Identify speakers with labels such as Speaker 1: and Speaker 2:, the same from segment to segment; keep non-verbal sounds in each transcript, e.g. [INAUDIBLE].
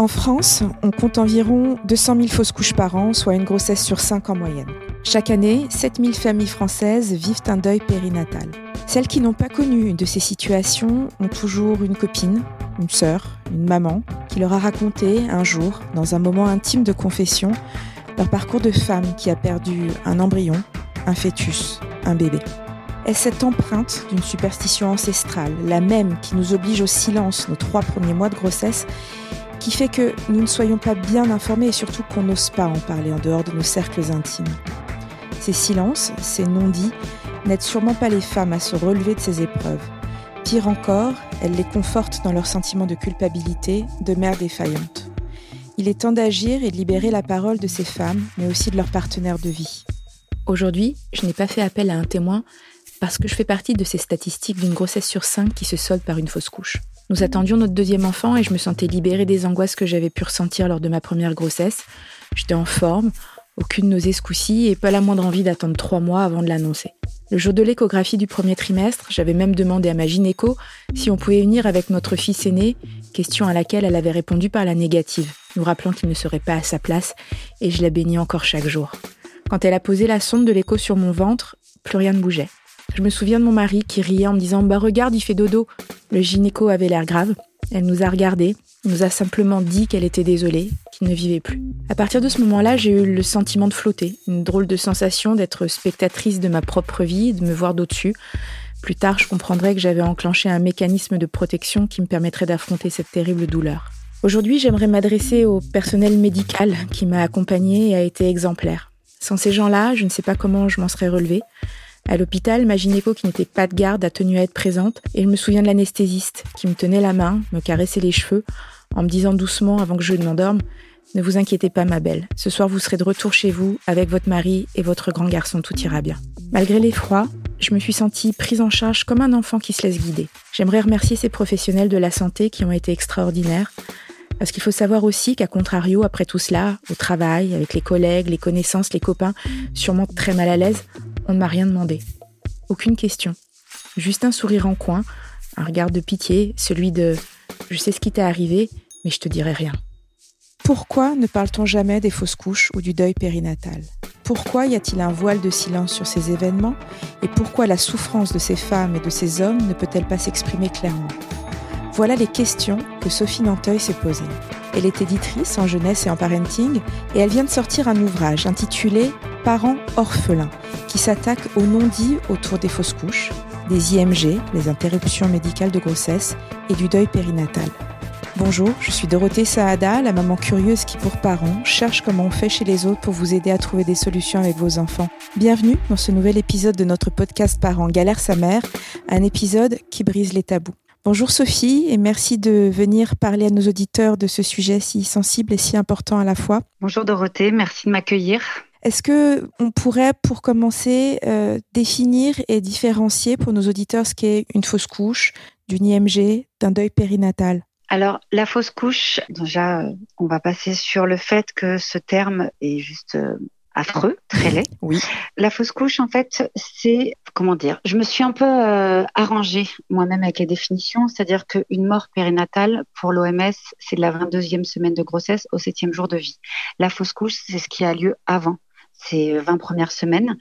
Speaker 1: En France, on compte environ 200 000 fausses couches par an, soit une grossesse sur 5 en moyenne. Chaque année, 7 000 familles françaises vivent un deuil périnatal. Celles qui n'ont pas connu de ces situations ont toujours une copine, une sœur, une maman, qui leur a raconté un jour, dans un moment intime de confession, leur parcours de femme qui a perdu un embryon, un fœtus, un bébé. Est-ce cette empreinte d'une superstition ancestrale, la même qui nous oblige au silence nos trois premiers mois de grossesse, qui fait que nous ne soyons pas bien informés et surtout qu'on n'ose pas en parler en dehors de nos cercles intimes. Ces silences, ces non-dits, n'aident sûrement pas les femmes à se relever de ces épreuves. Pire encore, elles les confortent dans leur sentiment de culpabilité, de mère défaillante. Il est temps d'agir et de libérer la parole de ces femmes, mais aussi de leurs partenaires de vie.
Speaker 2: Aujourd'hui, je n'ai pas fait appel à un témoin parce que je fais partie de ces statistiques d'une grossesse sur cinq qui se solde par une fausse couche. Nous attendions notre deuxième enfant et je me sentais libérée des angoisses que j'avais pu ressentir lors de ma première grossesse. J'étais en forme, aucune nausée ce coup-ci et pas la moindre envie d'attendre trois mois avant de l'annoncer. Le jour de l'échographie du premier trimestre, j'avais même demandé à ma gynéco si on pouvait unir avec notre fils aîné, question à laquelle elle avait répondu par la négative, nous rappelant qu'il ne serait pas à sa place et je la bénis encore chaque jour. Quand elle a posé la sonde de l'écho sur mon ventre, plus rien ne bougeait. Je me souviens de mon mari qui riait en me disant Bah regarde, il fait dodo. Le gynéco avait l'air grave. Elle nous a regardés, nous a simplement dit qu'elle était désolée, qu'il ne vivait plus. À partir de ce moment-là, j'ai eu le sentiment de flotter, une drôle de sensation d'être spectatrice de ma propre vie, de me voir d'au-dessus. Plus tard, je comprendrai que j'avais enclenché un mécanisme de protection qui me permettrait d'affronter cette terrible douleur. Aujourd'hui, j'aimerais m'adresser au personnel médical qui m'a accompagnée et a été exemplaire. Sans ces gens-là, je ne sais pas comment je m'en serais relevée. À l'hôpital, ma gynéco qui n'était pas de garde a tenu à être présente et je me souviens de l'anesthésiste qui me tenait la main, me caressait les cheveux en me disant doucement avant que je ne m'endorme Ne vous inquiétez pas ma belle, ce soir vous serez de retour chez vous avec votre mari et votre grand garçon, tout ira bien. Malgré l'effroi, je me suis sentie prise en charge comme un enfant qui se laisse guider. J'aimerais remercier ces professionnels de la santé qui ont été extraordinaires. Parce qu'il faut savoir aussi qu'à contrario, après tout cela, au travail, avec les collègues, les connaissances, les copains, sûrement très mal à l'aise, ne m'a rien demandé. Aucune question. Juste un sourire en coin, un regard de pitié, celui de Je sais ce qui t'est arrivé, mais je te dirai rien.
Speaker 1: Pourquoi ne parle-t-on jamais des fausses couches ou du deuil périnatal? Pourquoi y a-t-il un voile de silence sur ces événements? Et pourquoi la souffrance de ces femmes et de ces hommes ne peut-elle pas s'exprimer clairement? Voilà les questions que Sophie Nanteuil s'est posées. Elle est éditrice en jeunesse et en parenting et elle vient de sortir un ouvrage intitulé Parents orphelins qui s'attaque aux non-dits autour des fausses couches, des IMG, les interruptions médicales de grossesse, et du deuil périnatal. Bonjour, je suis Dorothée Saada, la maman curieuse qui, pour parents, cherche comment on fait chez les autres pour vous aider à trouver des solutions avec vos enfants. Bienvenue dans ce nouvel épisode de notre podcast Parents Galère sa mère, un épisode qui brise les tabous. Bonjour Sophie et merci de venir parler à nos auditeurs de ce sujet si sensible et si important à la fois.
Speaker 3: Bonjour Dorothée, merci de m'accueillir.
Speaker 1: Est-ce que on pourrait, pour commencer, euh, définir et différencier pour nos auditeurs ce qu'est une fausse couche, d'une IMG, d'un deuil périnatal?
Speaker 3: Alors, la fausse couche, déjà, on va passer sur le fait que ce terme est juste euh, affreux, très laid.
Speaker 1: Oui.
Speaker 3: La fausse couche, en fait, c'est comment dire Je me suis un peu euh, arrangée moi-même avec les définitions, c'est-à-dire qu'une mort périnatale pour l'OMS, c'est de la 22e semaine de grossesse au 7e jour de vie. La fausse couche, c'est ce qui a lieu avant ces 20 premières semaines.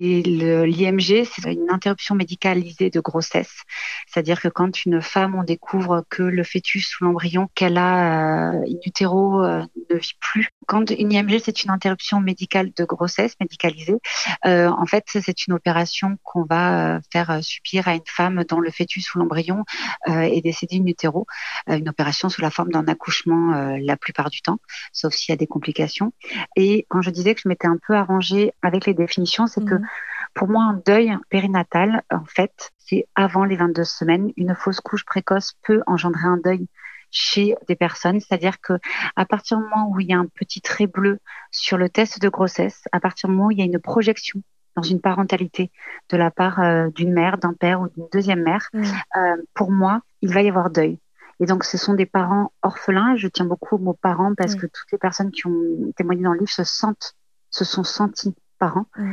Speaker 3: Et l'IMG, c'est une interruption médicalisée de grossesse. C'est-à-dire que quand une femme, on découvre que le fœtus ou l'embryon qu'elle a euh, in utero euh, ne vit plus. Quand une IMG, c'est une interruption médicale de grossesse, médicalisée, euh, en fait, c'est une opération qu'on va euh, faire subir à une femme dont le fœtus ou l'embryon est décédé in utero. une opération sous la forme d'un accouchement la plupart du temps, sauf s'il y a des complications. Et quand je disais que je m'étais un peu arranger avec les définitions, c'est que mhm. pour moi, un deuil périnatal, en fait, c'est avant les 22 semaines. Une fausse couche précoce peut engendrer un deuil chez des personnes, c'est-à-dire que à partir du moment où il y a un petit trait bleu sur le test de grossesse, à partir du moment où il y a une projection dans une parentalité de la part euh, d'une mère, d'un père ou d'une deuxième mère, mhm. euh, pour moi, il va y avoir deuil. Et donc, ce sont des parents orphelins. Je tiens beaucoup aux mots parents parce que toutes les personnes qui ont témoigné dans le livre se sentent se sont sentis parents. Mm.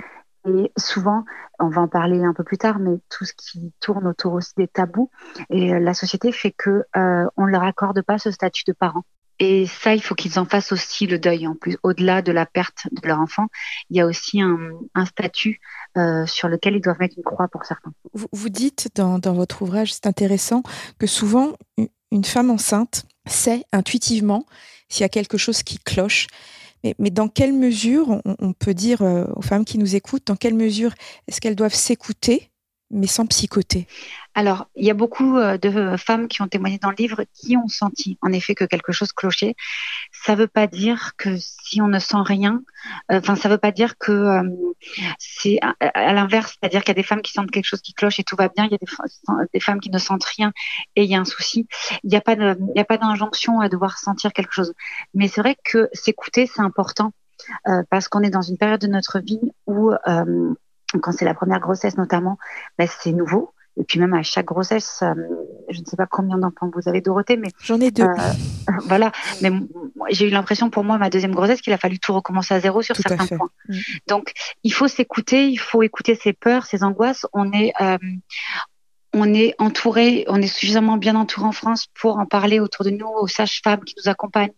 Speaker 3: Et souvent, on va en parler un peu plus tard, mais tout ce qui tourne autour aussi des tabous, et euh, la société fait que euh, on ne leur accorde pas ce statut de parent. Et ça, il faut qu'ils en fassent aussi le deuil. En plus, au-delà de la perte de leur enfant, il y a aussi un, statut euh, sur lequel ils doivent mettre une croix pour certains.
Speaker 1: Vous, dites dans, votre ouvrage, c'est intéressant, que souvent une femme enceinte sait intuitivement s'il y a quelque chose qui cloche. Mais, dans quelle mesure, on, on peut dire euh, aux femmes qui nous écoutent, dans quelle mesure est-ce qu'elles doivent s'écouter mais sans psychoter?
Speaker 3: Alors, il y a beaucoup euh, de femmes qui ont témoigné dans le livre qui ont senti en effet que quelque chose clochait. Ça veut pas dire que si on ne sent rien, euh, enfin, euh, ça veut pas dire que euh, c'est à, l'inverse, c'est-à-dire qu'il y a des femmes qui sentent quelque chose qui cloche et tout va bien, il y a des, des femmes qui ne sentent rien et il y a un souci. Il n'y a pas de, d'injonction à devoir sentir quelque chose. Mais c'est vrai que s'écouter, c'est important euh, parce qu'on est dans une période de notre vie où euh, quand c'est la première grossesse notamment, ben, c'est nouveau. Et puis même à chaque grossesse, euh, je ne sais pas combien d'enfants vous avez, Dorothée, mais
Speaker 1: j'en ai deux. Euh, [LAUGHS]
Speaker 3: voilà, mais j'ai eu l'impression pour moi ma deuxième grossesse qu'il a fallu tout recommencer à zéro sur tout certains points. Mmh. Donc il faut s'écouter, il faut écouter ses peurs, ses angoisses. On est euh, on est entouré, on est suffisamment bien entouré en France pour en parler autour de nous, aux sages-femmes qui nous accompagnent,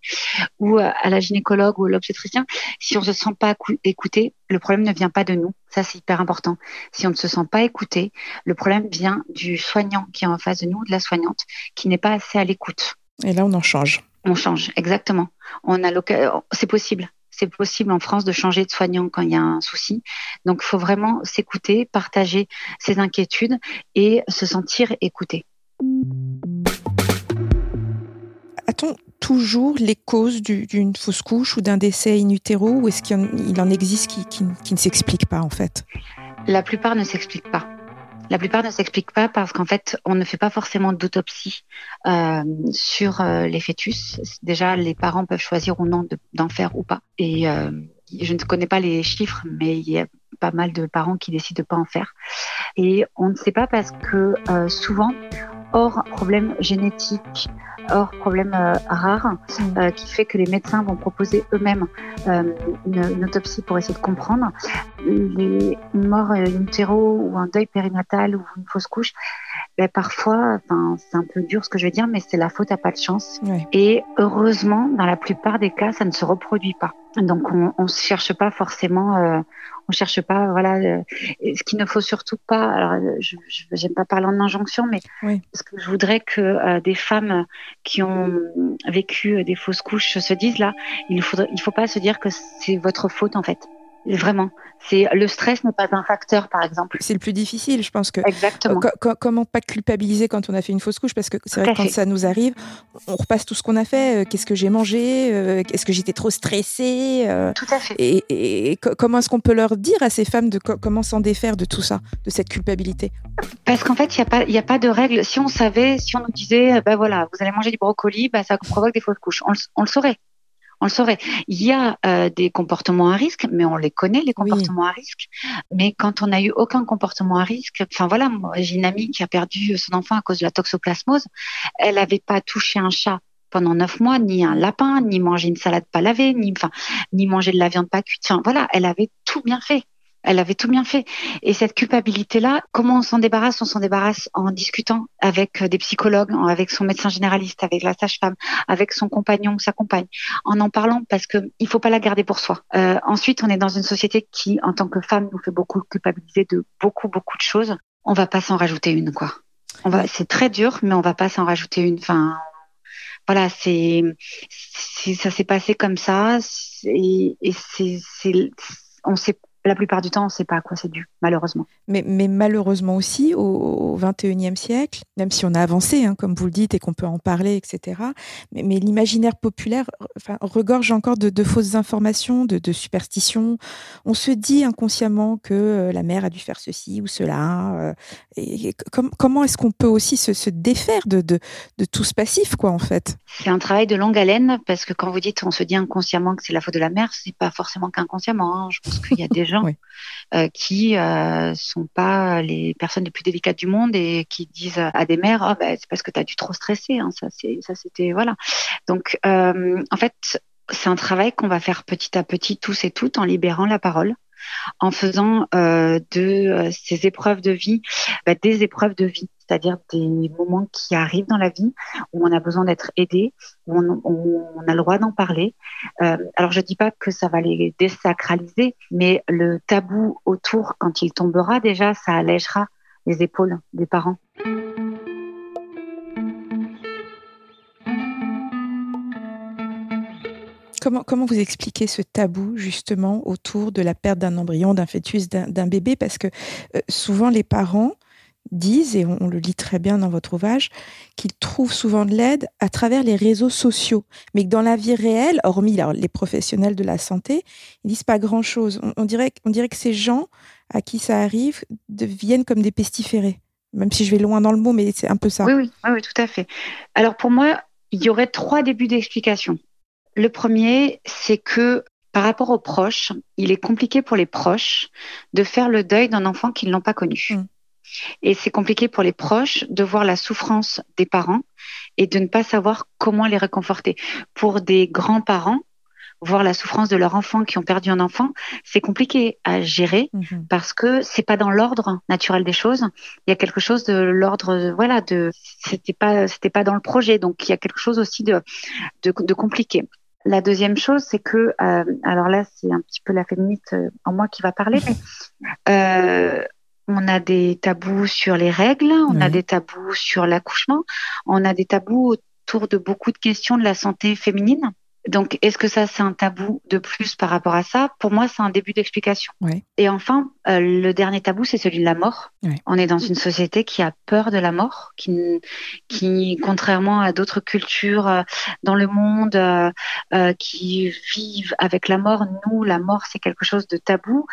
Speaker 3: ou à la gynécologue ou à l'obstétricien. Si on se sent pas écouté, le problème ne vient pas de nous. Ça, c'est hyper important. Si on ne se sent pas écouté, le problème vient du soignant qui est en face de nous, de la soignante, qui n'est pas assez à l'écoute.
Speaker 1: Et là, on en change.
Speaker 3: On change, exactement. On a c'est possible c'est possible en France de changer de soignant quand il y a un souci. Donc, il faut vraiment s'écouter, partager ses inquiétudes et se sentir écouté.
Speaker 1: A-t-on toujours les causes d'une fausse couche ou d'un décès in utero ou est-ce qu'il en, existe qui, qui, qui ne s'expliquent pas en fait?
Speaker 3: La plupart ne s'expliquent pas. La plupart ne s'expliquent pas parce qu'en fait, on ne fait pas forcément d'autopsie euh, sur euh, les fœtus. Déjà, les parents peuvent choisir ou non d'en faire ou pas. Et euh, je ne connais pas les chiffres, mais il y a pas mal de parents qui décident de pas en faire. Et on ne sait pas parce que souvent, hors problème génétique, hors problème euh, rare, mm. euh, qui fait que les médecins vont proposer eux-mêmes euh, une, une, autopsie pour essayer de comprendre. Les morts in utero ou un deuil périnatal ou une fausse couche, ben, parfois, enfin, c'est un peu dur ce que je vais dire, mais c'est la faute à pas de chance.
Speaker 1: Ouais.
Speaker 3: Et heureusement, dans la plupart des cas, ça ne se reproduit pas. Donc, on ne cherche pas forcément, euh, on cherche pas, voilà, euh, ce qu'il ne faut surtout pas. Alors, je n'aime pas parler en injonction, mais
Speaker 1: oui.
Speaker 3: parce que je voudrais que euh, des femmes qui ont vécu des fausses couches se disent là, il ne faudrait, il faut pas se dire que c'est votre faute en fait. Vraiment. C'est le stress n'est pas un facteur, par exemple.
Speaker 1: C'est le plus difficile, je pense que.
Speaker 3: Exactement.
Speaker 1: Co comment pas culpabiliser quand on a fait une fausse couche? Parce que c'est vrai que quand ça nous arrive, on repasse tout ce qu'on a fait. Qu'est-ce que j'ai mangé Est-ce que j'étais trop stressée
Speaker 3: Tout à fait.
Speaker 1: Et, et, et comment est-ce qu'on peut leur dire à ces femmes de co comment s'en défaire de tout ça, de cette culpabilité?
Speaker 3: Parce qu'en fait, il n'y a pas, il a pas de règle. Si on savait, si on nous disait, ben voilà, vous allez manger du brocoli, ben ça provoque des fausses couches, on, on le saurait on le saurait. Il y a euh, des comportements à risque, mais on les connaît, les comportements oui. à risque. Mais quand on n'a eu aucun comportement à risque, enfin voilà, j'ai une amie qui a perdu son enfant à cause de la toxoplasmose. Elle n'avait pas touché un chat pendant neuf mois, ni un lapin, ni mangé une salade pas lavée, ni enfin, ni manger de la viande pas cuite. Enfin voilà, elle avait tout bien fait. Elle avait tout bien fait. Et cette culpabilité-là, comment on s'en débarrasse? On s'en débarrasse en discutant avec des psychologues, avec son médecin généraliste, avec la sage-femme, avec son compagnon sa compagne, en en parlant parce que il faut pas la garder pour soi. Euh, ensuite, on est dans une société qui, en tant que femme, nous fait beaucoup culpabiliser de beaucoup beaucoup de choses. On va pas s'en rajouter une, quoi. On va, c'est très dur, mais on va pas s'en rajouter une. Enfin, voilà, c'est, ça s'est passé comme ça, et, et c'est, on sait la plupart du temps, on ne sait pas à quoi c'est dû, malheureusement.
Speaker 1: Mais, mais malheureusement aussi, au XXIe siècle, même si on a avancé, hein, comme vous le dites, et qu'on peut en parler, etc., mais, mais l'imaginaire populaire enfin, regorge encore de, de fausses informations, de, de, superstitions. On se dit inconsciemment que euh, la mère a dû faire ceci ou cela. Euh, et, et com comment est-ce qu'on peut aussi se, se défaire de, tout ce passif, quoi, en fait?
Speaker 3: C'est un travail de longue haleine, parce que quand vous dites on se dit inconsciemment que c'est la faute de la mère, c'est pas forcément qu'inconsciemment. Hein. Je pense qu'il y a des [LAUGHS] gens
Speaker 1: Oui.
Speaker 3: euh, qui euh, sont pas les personnes les plus délicates du monde et qui disent à des mères oh, bah, c'est parce que tu as dû trop stresser hein, ça c'est ça c'était voilà donc euh, en fait c'est un travail qu'on va faire petit à petit tous et toutes en libérant la parole en faisant euh, de ces épreuves de vie bah, des épreuves de vie c'est-à-dire des moments qui arrivent dans la vie où on a besoin d'être aidé, où on, a le droit d'en parler. Euh, alors je dis pas que ça va les désacraliser, mais le tabou autour, quand il tombera déjà, ça allègera les épaules des parents.
Speaker 1: Comment, comment vous expliquez ce tabou justement autour de la perte d'un embryon, d'un fœtus, d'un bébé? Parce que euh, souvent les parents disent, et on, le lit très bien dans votre ouvrage, qu'ils trouvent souvent de l'aide à travers les réseaux sociaux, mais que dans la vie réelle, hormis les professionnels de la santé, ils disent pas grand-chose. On, dirait, on dirait que ces gens à qui ça arrive deviennent comme des pestiférés. Même si je vais loin dans le mot, mais c'est un peu ça.
Speaker 3: Oui, oui, oui, tout à fait. Alors pour moi, il y aurait trois débuts d'explication. Le premier, c'est que par rapport aux proches, il est compliqué pour les proches de faire le deuil d'un enfant qu'ils n'ont pas connu. Mm. Et c'est compliqué pour les proches de voir la souffrance des parents et de ne pas savoir comment les réconforter. Pour des grands-parents, voir la souffrance de leurs enfants qui ont perdu un enfant, c'est compliqué à gérer mhm. parce que c'est pas dans l'ordre naturel des choses. Il y a quelque chose de l'ordre, voilà, de c'était pas c'était pas dans le projet, donc il y a quelque chose aussi de de, de compliqué. La deuxième chose, c'est que, euh, alors là, c'est un petit peu la féministe euh, en moi qui va parler, mais euh, on a des tabous sur les règles, on a des tabous sur l'accouchement, on a des tabous autour de beaucoup de questions de la santé féminine. Donc, est-ce que ça, c'est un tabou de plus par rapport à ça? Pour moi, c'est un début d'explication. Et enfin, euh, le dernier tabou, c'est celui de la mort. On est dans une société qui a peur de la mort, qui, qui contrairement à d'autres cultures euh, dans le monde, euh, qui vivent avec la mort, nous, la mort, c'est quelque chose de tabou.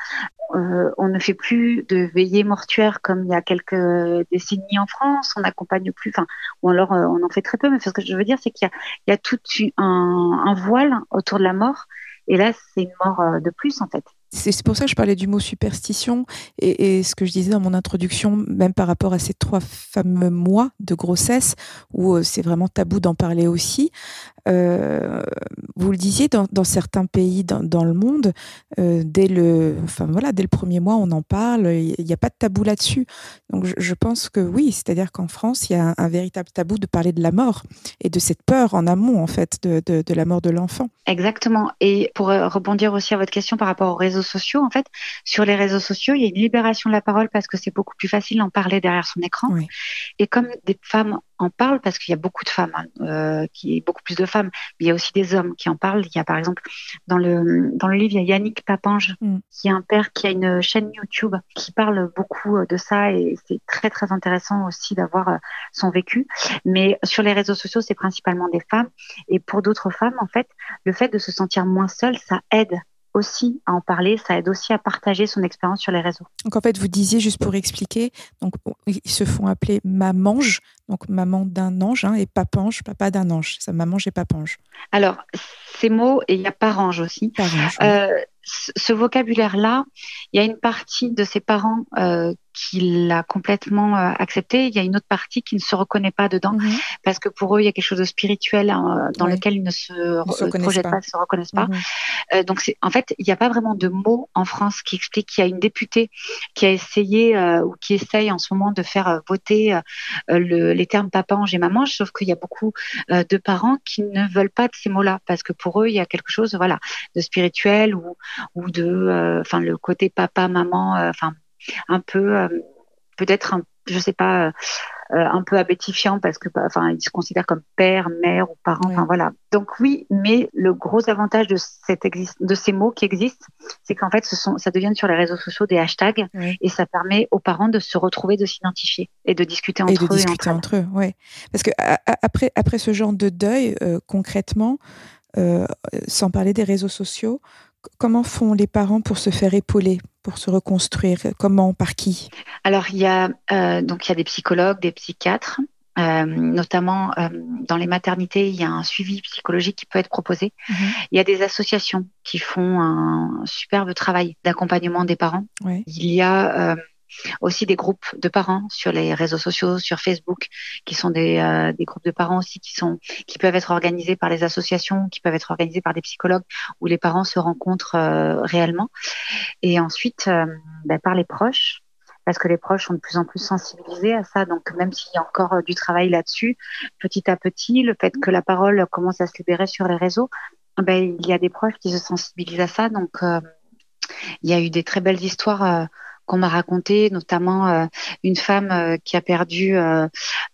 Speaker 3: on ne fait plus de veillées mortuaires comme il y a quelques décennies en France. On n'accompagne plus, enfin, ou alors on en fait très peu. Mais ce que je veux dire, c'est qu'il y, y a, tout un, un voile autour de la mort. Et là, c'est une mort euh, de plus, en fait.
Speaker 1: C'est pour ça que je parlais du mot superstition et, ce que je disais dans mon introduction, même par rapport à ces trois fameux mois de grossesse où euh, c'est vraiment tabou d'en parler aussi. Euh, vous le disiez, dans, certains pays dans, le monde, euh, dès le, enfin voilà, dès le premier mois, on en parle. Il n'y a pas de tabou là-dessus. Donc je, pense que oui, c'est-à-dire qu'en France, il y a un, véritable tabou de parler de la mort et de cette peur en amont en fait de, de la mort de l'enfant.
Speaker 3: Exactement. Et pour rebondir aussi à votre question par rapport au réseau sociaux, en fait, sur les réseaux sociaux, il y a une libération de la parole parce que c'est beaucoup plus facile d'en parler derrière son écran. Et comme des femmes en parlent, parce qu'il y a beaucoup de femmes, hein, euh, qui beaucoup plus de femmes, mais il y a aussi des hommes qui en parlent. Il y a par exemple dans le dans le livre, il y a Yannick Papange, mm. qui est un père qui a une chaîne YouTube qui parle beaucoup euh, de ça et c'est très très intéressant aussi d'avoir euh, son vécu. Mais sur les réseaux sociaux, c'est principalement des femmes et pour d'autres femmes, en fait, le fait de se sentir moins seule, ça aide aussi à en parler, ça aide aussi à partager son expérience sur les réseaux.
Speaker 1: Donc en fait, vous disiez juste pour expliquer, donc ils se font appeler mamange, donc maman d'un ange, hein, et papange, papa d'un ange. Ça, mamange et papange.
Speaker 3: Alors ces mots et il y a parange aussi. Parange, euh, ce vocabulaire-là, il y a une partie de ses parents euh, qui l'a complètement euh, accepté. Il y a une autre partie qui ne se reconnaît pas dedans parce que pour eux, il y a quelque chose de spirituel hein, dans lequel ils ne se, projettent pas. ne se reconnaissent pas. Mhm. Euh, donc, en fait, il n'y a pas vraiment de mots en France qui expliquent qu'il y a une députée qui a essayé euh, ou qui essaye en ce moment de faire voter les termes papa, ange et maman, sauf qu'il y a beaucoup de parents qui ne veulent pas de ces mots-là parce que pour eux, il y a quelque chose, voilà, de spirituel ou, ou de, enfin, le côté papa, maman, enfin un peu, euh, peut-être, je sais pas, euh, un peu abétifiant parce que, enfin, ils se considèrent comme père, mère ou parent. Enfin voilà. Donc oui, mais le gros avantage de cette de ces mots qui existent, c'est qu'en fait, ce sont, ça devient sur les réseaux sociaux des hashtags et ça permet aux parents de se retrouver, de s'identifier et de discuter entre
Speaker 1: et de Discuter entre, eux, ouais. Parce que après, après ce genre de deuil, euh, concrètement, sans parler des réseaux sociaux, comment font les parents pour se faire épauler, pour se reconstruire? Comment, par qui?
Speaker 3: Alors, il y a euh, donc il y a des psychologues, des psychiatres. Euh, notamment euh, dans les maternités, il y a un suivi psychologique qui peut être proposé. Mhm. Il y a des associations qui font un superbe travail d'accompagnement des parents. Il y a aussi des groupes de parents sur les réseaux sociaux, sur Facebook, qui sont des, euh, des, groupes de parents aussi qui sont qui peuvent être organisés par les associations, qui peuvent être organisés par des psychologues, où les parents se rencontrent euh, réellement. Et ensuite, euh, ben, par les proches, parce que les proches sont de plus en plus sensibilisés à ça. Donc même s'il y a encore du travail là-dessus, petit à petit, le fait que la parole commence à se libérer sur les réseaux, ben, il y a des proches qui se sensibilisent à ça. Donc il y a eu des très belles histoires. Euh, qu'on m'a racontées, notamment une femme qui a perdu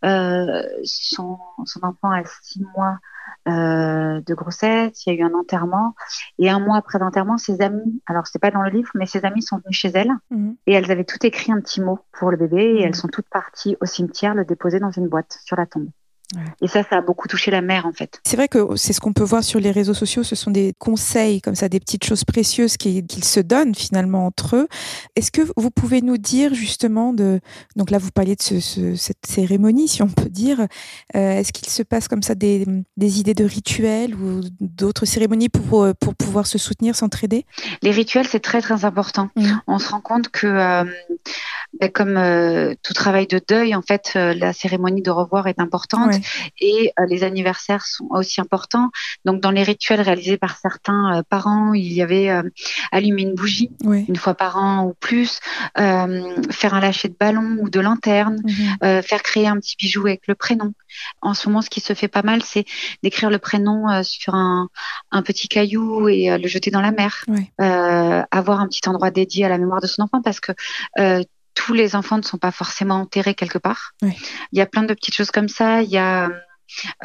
Speaker 3: son, son enfant à six mois euh, de grossesse, il y a eu un enterrement. Et un mois après l'enterrement, ses amis, alors c'est pas dans le livre, mais ses amis sont venus chez elle mhm. et elles avaient tout écrit un petit mot pour le bébé et mhm. elles sont toutes parties au cimetière le déposer dans une boîte sur la tombe. Et ça, ça a beaucoup touché la mère, en fait.
Speaker 1: C'est vrai que c'est ce qu'on peut voir sur les réseaux sociaux. Ce sont des conseils, comme ça, des petites choses précieuses qu'ils se donnent finalement entre eux. Est-ce que vous pouvez nous dire justement de. Donc là, vous parliez de cette cérémonie, si on peut dire. Euh, est-ce qu'il se passe comme ça des, idées de rituels ou d'autres cérémonies pour, euh, pour pouvoir se soutenir, s'entraider?
Speaker 3: Les rituels, c'est très, très important. Mmh. On se rend compte que. Euh, ben, comme euh, tout travail de deuil, en fait, la cérémonie de revoir est importante et euh, les anniversaires sont aussi importants. Donc, dans les rituels réalisés par certains parents, il y avait allumer une bougie une fois par an ou plus, faire un lâcher de ballon ou de lanterne, mhm. faire créer un petit bijou avec le prénom. En ce moment, ce qui se fait pas mal, c'est d'écrire le prénom sur un, un, petit caillou et le jeter dans la mer. avoir un petit endroit dédié à la mémoire de son enfant parce que tous les enfants ne sont pas forcément enterrés quelque part. Il y a plein de petites choses comme ça. Il y a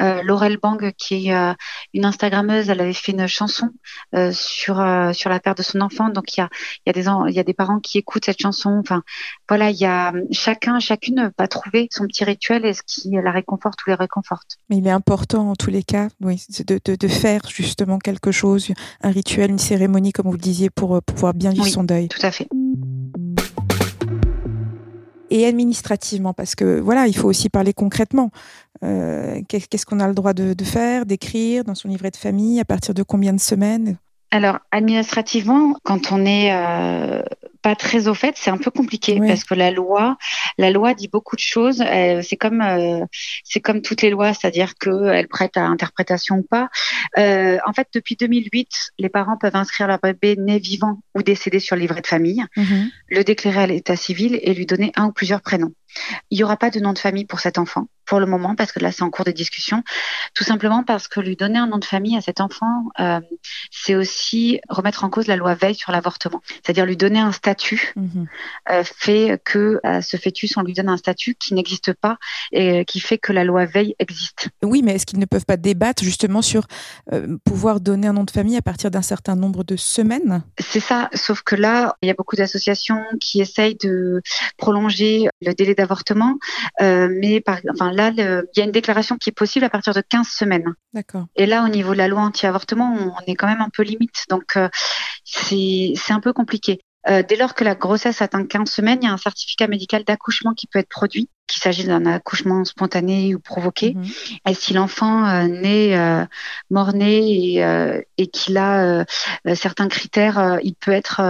Speaker 3: euh, Laurel Bang, qui est euh, une Instagrammeuse, elle avait fait une chanson euh, sur euh, sur la perte de son enfant. Donc il y a il y a des il y a des parents qui écoutent cette chanson. Enfin voilà, il y a chacun chacune va trouver son petit rituel et ce qui la réconforte ou les réconforte.
Speaker 1: Mais il est important en tous les cas, oui, de, de, de faire justement quelque chose, un rituel, une cérémonie comme vous le disiez pour, pouvoir bien vivre son deuil.
Speaker 3: Tout à fait
Speaker 1: et administrativement, parce que voilà, il faut aussi parler concrètement. Euh, qu'est-ce qu'on a le droit de, faire, d'écrire dans son livret de famille, à partir de combien de semaines?
Speaker 3: Alors administrativement, quand on est euh, pas très au fait, c'est un peu compliqué parce que la loi, la loi dit beaucoup de choses. c'est comme euh, c'est comme toutes les lois, c'est-à-dire qu'elle prête à interprétation ou pas. Euh, en fait, depuis 2008, les parents peuvent inscrire leur bébé né vivant ou décédé sur le livret de famille, mhm. le déclarer à l'état civil et lui donner un ou plusieurs prénoms. Il n'y aura pas de nom de famille pour cet enfant pour le moment, parce que là, c'est en cours de discussion. Tout simplement parce que lui donner un nom de famille à cet enfant, euh, c'est aussi remettre en cause la loi Veil sur l'avortement. C'est-à-dire lui donner un statut mhm. euh, fait que à ce fœtus, on lui donne un statut qui n'existe pas et qui fait que la loi Veil existe.
Speaker 1: Oui, mais est-ce qu'ils ne peuvent pas débattre justement sur euh, pouvoir donner un nom de famille à partir d'un certain nombre de semaines?
Speaker 3: C'est ça, sauf que là, il y a beaucoup d'associations qui essayent de prolonger le délai d'avortement, mais par, enfin il y a une déclaration qui est possible à partir de 15 semaines.
Speaker 1: D'accord.
Speaker 3: Et là, au niveau de la loi anti-avortement, on est quand même un peu limite. Donc, euh, c'est un peu compliqué. Euh, dès lors que la grossesse atteint 15 semaines, il y a un certificat médical d'accouchement qui peut être produit, qu'il s'agisse d'un accouchement spontané ou provoqué. Mhm. Et si l'enfant euh, naît euh, mort-né et, euh, et qu'il a certains critères, il peut être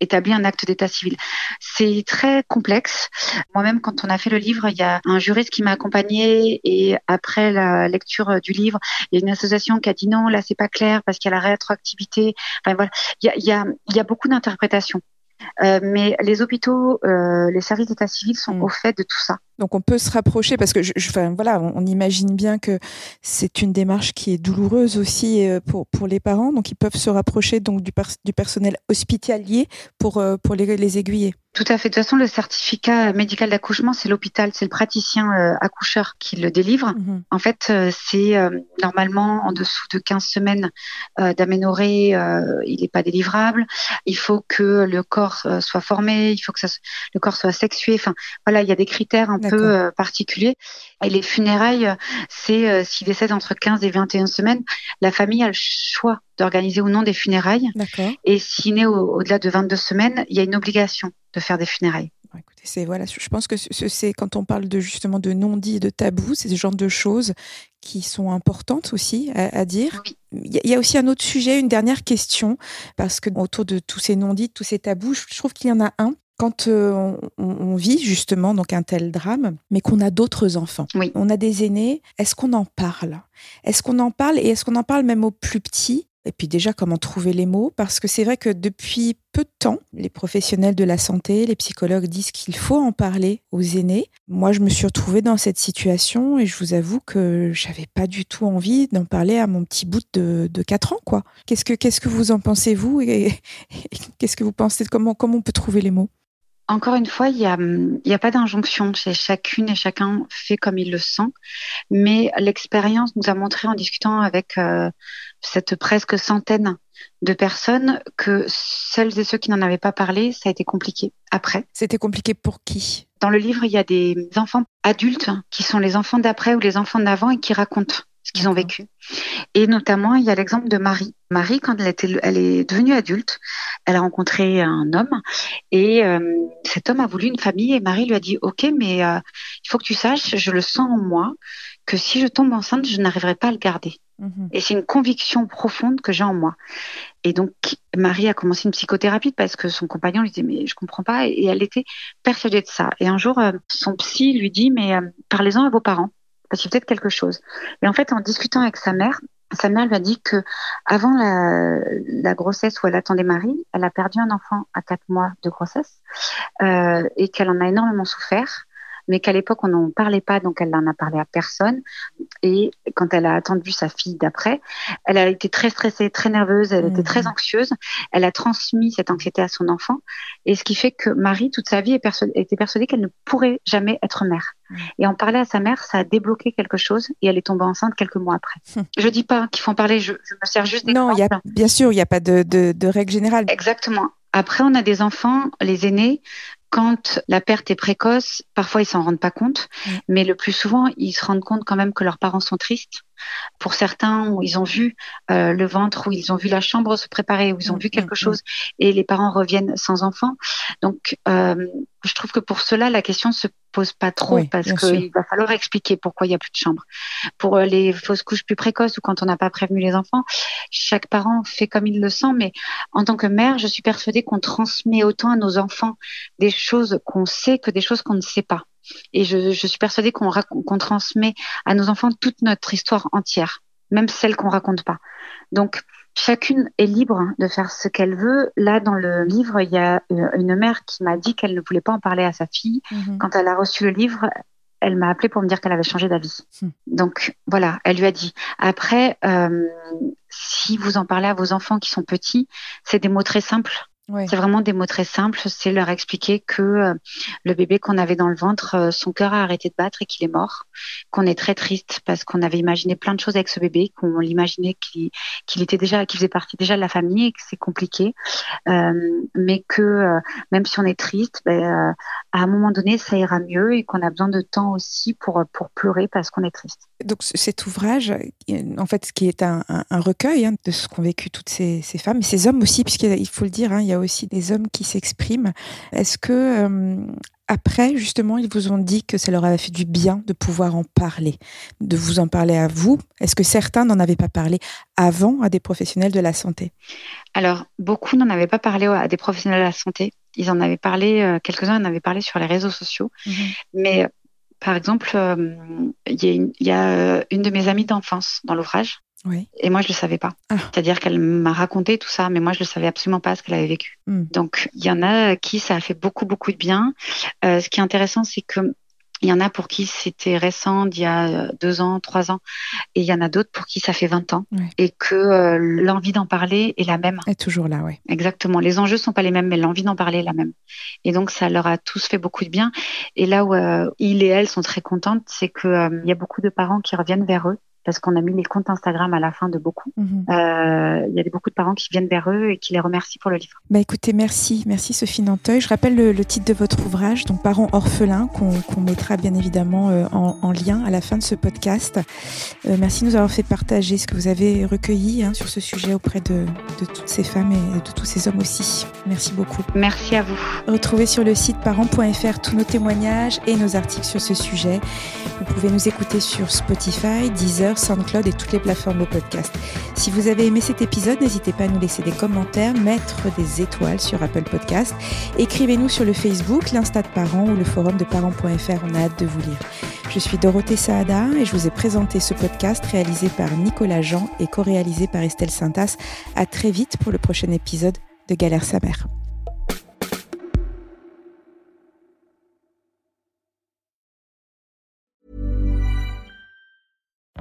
Speaker 3: établi un acte d'état civil. C'est très complexe. Moi-même, quand on a fait le livre, il y a un juriste qui m'a accompagné et après la lecture du livre, il y a une association qui a dit non, là c'est pas clair parce qu'il y a la rétroactivité. Enfin voilà, il y a, il y a, il y a beaucoup d'interprétations. Euh, mais les hôpitaux, euh, les services d'état civil sont mm. au fait de tout ça.
Speaker 1: Donc on peut se rapprocher parce que je, enfin, voilà, on, imagine bien que c'est une démarche qui est douloureuse aussi euh, pour, pour les parents. Donc ils peuvent se rapprocher donc du, du personnel hospitalier pour, pour les, les aiguiller.
Speaker 3: Tout à fait. De toute façon, le certificat médical d'accouchement, c'est l'hôpital, c'est le praticien euh, accoucheur qui le délivre. Mhm. En fait, euh, c'est euh, normalement en dessous de 15 semaines d'aménorrhée, il n'est pas délivrable. Il faut que le corps soit formé, il faut que ça, le corps soit sexué. Enfin, voilà, il y a des critères un peu particuliers. Et les funérailles, c'est s'il décède entre 15 et 21 semaines, la famille a le choix d'organiser ou non des funérailles. Et s'il naît au-delà de 22 semaines, il y a une obligation de faire des funérailles.
Speaker 1: écoutez, c'est voilà, je pense que c'est quand on parle de justement de non-dit, de tabou, c'est ce genre de choses qui sont importantes aussi à, dire. Il y a aussi un autre sujet, une dernière question, parce que autour de tous ces non-dits, tous ces tabous, je trouve qu'il y en a un quand euh, on, vit justement donc un tel drame, mais qu'on a d'autres enfants,
Speaker 3: oui.
Speaker 1: on a des aînés, est-ce qu'on en parle? Est-ce qu'on en parle et est-ce qu'on en parle même aux plus petits? Et puis déjà comment trouver les mots, parce que c'est vrai que depuis peu de temps, les professionnels de la santé, les psychologues disent qu'il faut en parler aux aînés. Moi, je me suis retrouvée dans cette situation et je vous avoue que j'avais pas du tout envie d'en parler à mon petit bout de, de 4 ans, quoi. Qu'est-ce que, qu'est-ce que vous en pensez, vous, et, qu'est-ce que vous pensez, comment, comment on peut trouver les mots?
Speaker 3: Encore une fois, il n'y a, y a pas d'injonction. Chacune et chacun fait comme il le sent. Mais l'expérience nous a montré en discutant avec euh, cette presque centaine de personnes que celles et ceux qui n'en avaient pas parlé, ça a été compliqué après.
Speaker 1: C'était compliqué pour qui?
Speaker 3: Dans le livre, il y a des enfants adultes qui sont les enfants d'après ou les enfants d'avant et qui racontent ce qu'ils ont vécu. Et notamment, il y a l'exemple de Marie. Marie, quand elle, était, elle est devenue adulte, elle a rencontré un homme et euh, cet homme a voulu une famille et Marie lui a dit, OK, mais euh, il faut que tu saches, je le sens en moi, que si je tombe enceinte, je n'arriverai pas à le garder. Mhm. Et c'est une conviction profonde que j'ai en moi. Et donc, Marie a commencé une psychothérapie parce que son compagnon lui disait, mais je comprends pas. Et elle était persuadée de ça. Et un jour, euh, son psy lui dit, mais parlez-en à vos parents parce qu'il peut-être quelque chose. Et en fait, en discutant avec sa mère, sa mère lui a dit que avant la, grossesse où elle attendait Marie, elle a perdu un enfant à quatre mois de grossesse euh, et qu'elle en a énormément souffert mais qu'à l'époque on n'en parlait pas, donc elle n'en a parlé à personne. Et quand elle a attendu sa fille d'après, elle a été très stressée, très nerveuse, elle était très mmh. anxieuse. Elle a transmis cette anxiété à son enfant, et ce qui fait que Marie, toute sa vie, était persuadée qu'elle ne pourrait jamais être mère. Et en parler à sa mère, ça a débloqué quelque chose, et elle est tombée enceinte quelques mois après. Hum. Je dis pas qu'il faut en parler, je, me sers juste
Speaker 1: Non, y a, bien sûr, il n'y a pas de, de, de règle générale.
Speaker 3: Exactement. Après, on a des enfants, les aînés, quand la perte est précoce, parfois ils s'en rendent pas compte, mais le plus souvent, ils se rendent compte quand même que leurs parents sont tristes. Pour certains, ils ont vu euh, le ventre, où ils ont vu la chambre se préparer, où ils ont mm, vu quelque mm, chose, et les parents reviennent sans enfants. Donc, euh, je trouve que pour cela, la question se pose pas trop parce qu'il va falloir expliquer pourquoi il y a plus de chambre. Pour euh, les fausses couches plus précoces ou quand on n'a pas prévenu les enfants, chaque parent fait comme il le sent. Mais en tant que mère, je suis persuadée qu'on transmet autant à nos enfants des choses qu'on sait que des choses qu'on ne sait pas. Et je, suis persuadée qu'on qu'on transmet à nos enfants toute notre histoire entière, même celle qu'on raconte pas. Donc, chacune est libre de faire ce qu'elle veut. Là, dans le livre, il y a euh, une mère qui m'a dit qu'elle ne voulait pas en parler à sa fille. Mhm. Quand elle a reçu le livre, elle m'a appelé pour me dire qu'elle avait changé d'avis. Hmm. Donc voilà, elle lui a dit. Après, euh, si vous en parlez à vos enfants qui sont petits, c'est des mots très simples. C'est vraiment des mots très simples. C'est leur expliquer que euh, le bébé qu'on avait dans le ventre, euh, son cœur a arrêté de battre et qu'il est mort. Qu'on est très triste parce qu'on avait imaginé plein de choses avec ce bébé, qu'on l'imaginait qu'il était déjà, qu'il faisait partie déjà de la famille et que c'est compliqué. Euh, mais que même si on est triste, ben, à un moment donné, ça ira mieux et qu'on a besoin de temps aussi pour pour pleurer parce qu'on est triste.
Speaker 1: Donc cet ouvrage, en fait, qui est un, recueil hein, de ce qu'ont vécu toutes ces, femmes et ces hommes aussi, puisqu'il faut le dire, hein, il y a aussi des hommes qui s'expriment. Est-ce que euh, après, justement, ils vous ont dit que ça leur avait fait du bien de pouvoir en parler, de vous en parler à vous? Est-ce que certains n'en avaient pas parlé avant à des professionnels de la santé?
Speaker 3: Alors, beaucoup n'en avaient pas parlé à des professionnels de la santé. Ils en avaient parlé, euh, quelques-uns en avaient parlé sur les réseaux sociaux. Mhm. Mais par exemple, euh, il y, a une de mes amies d'enfance dans l'ouvrage et moi, je le savais pas. Ah. C'est-à-dire qu'elle m'a raconté tout ça, mais moi, je le savais absolument pas ce qu'elle avait vécu. Hmm. Donc, il y en a qui ça a fait beaucoup, beaucoup de bien. Euh, ce qui est intéressant, c'est que il y en a pour qui c'était récent, d'il y a deux ans, trois ans, et il y en a d'autres pour qui ça fait 20 ans, et que euh, l'envie d'en parler est la même.
Speaker 1: Est toujours là, oui.
Speaker 3: Exactement. Les enjeux sont pas les mêmes, mais l'envie d'en parler est la même. Et donc ça leur a tous fait beaucoup de bien. Et là où euh, il et elle sont très contentes, c'est que euh, il y a beaucoup de parents qui reviennent vers eux parce qu'on a mis les comptes Instagram à la fin de beaucoup. Mhm. Euh, il y a beaucoup de parents qui viennent vers eux et qui les remercient pour le livre.
Speaker 1: Bah écoutez, merci, merci Sophie Nanteuil. Je rappelle le, titre de votre ouvrage, donc Parents orphelins, qu'on mettra bien évidemment euh, en, lien à la fin de ce podcast. Euh, merci de nous avoir fait partager ce que vous avez recueilli hein, sur ce sujet auprès de, de, toutes ces femmes et de tous ces hommes aussi. Merci beaucoup.
Speaker 3: Merci à vous.
Speaker 1: Retrouvez sur le site parents.fr tous nos témoignages et nos articles sur ce sujet. Vous pouvez nous écouter sur Spotify, Deezer, SoundCloud et toutes les plateformes de podcast. Si vous avez aimé cet épisode, n'hésitez pas à nous laisser des commentaires, mettre des étoiles sur Apple Podcast. Écrivez-nous sur le Facebook, l'Insta de parents ou le forum de parents.fr. On a hâte de vous lire. Je suis Dorothée Saada et je vous ai présenté ce podcast réalisé par Nicolas Jean et co-réalisé par Estelle Sintas. À très vite pour le prochain épisode de Galère sa mère.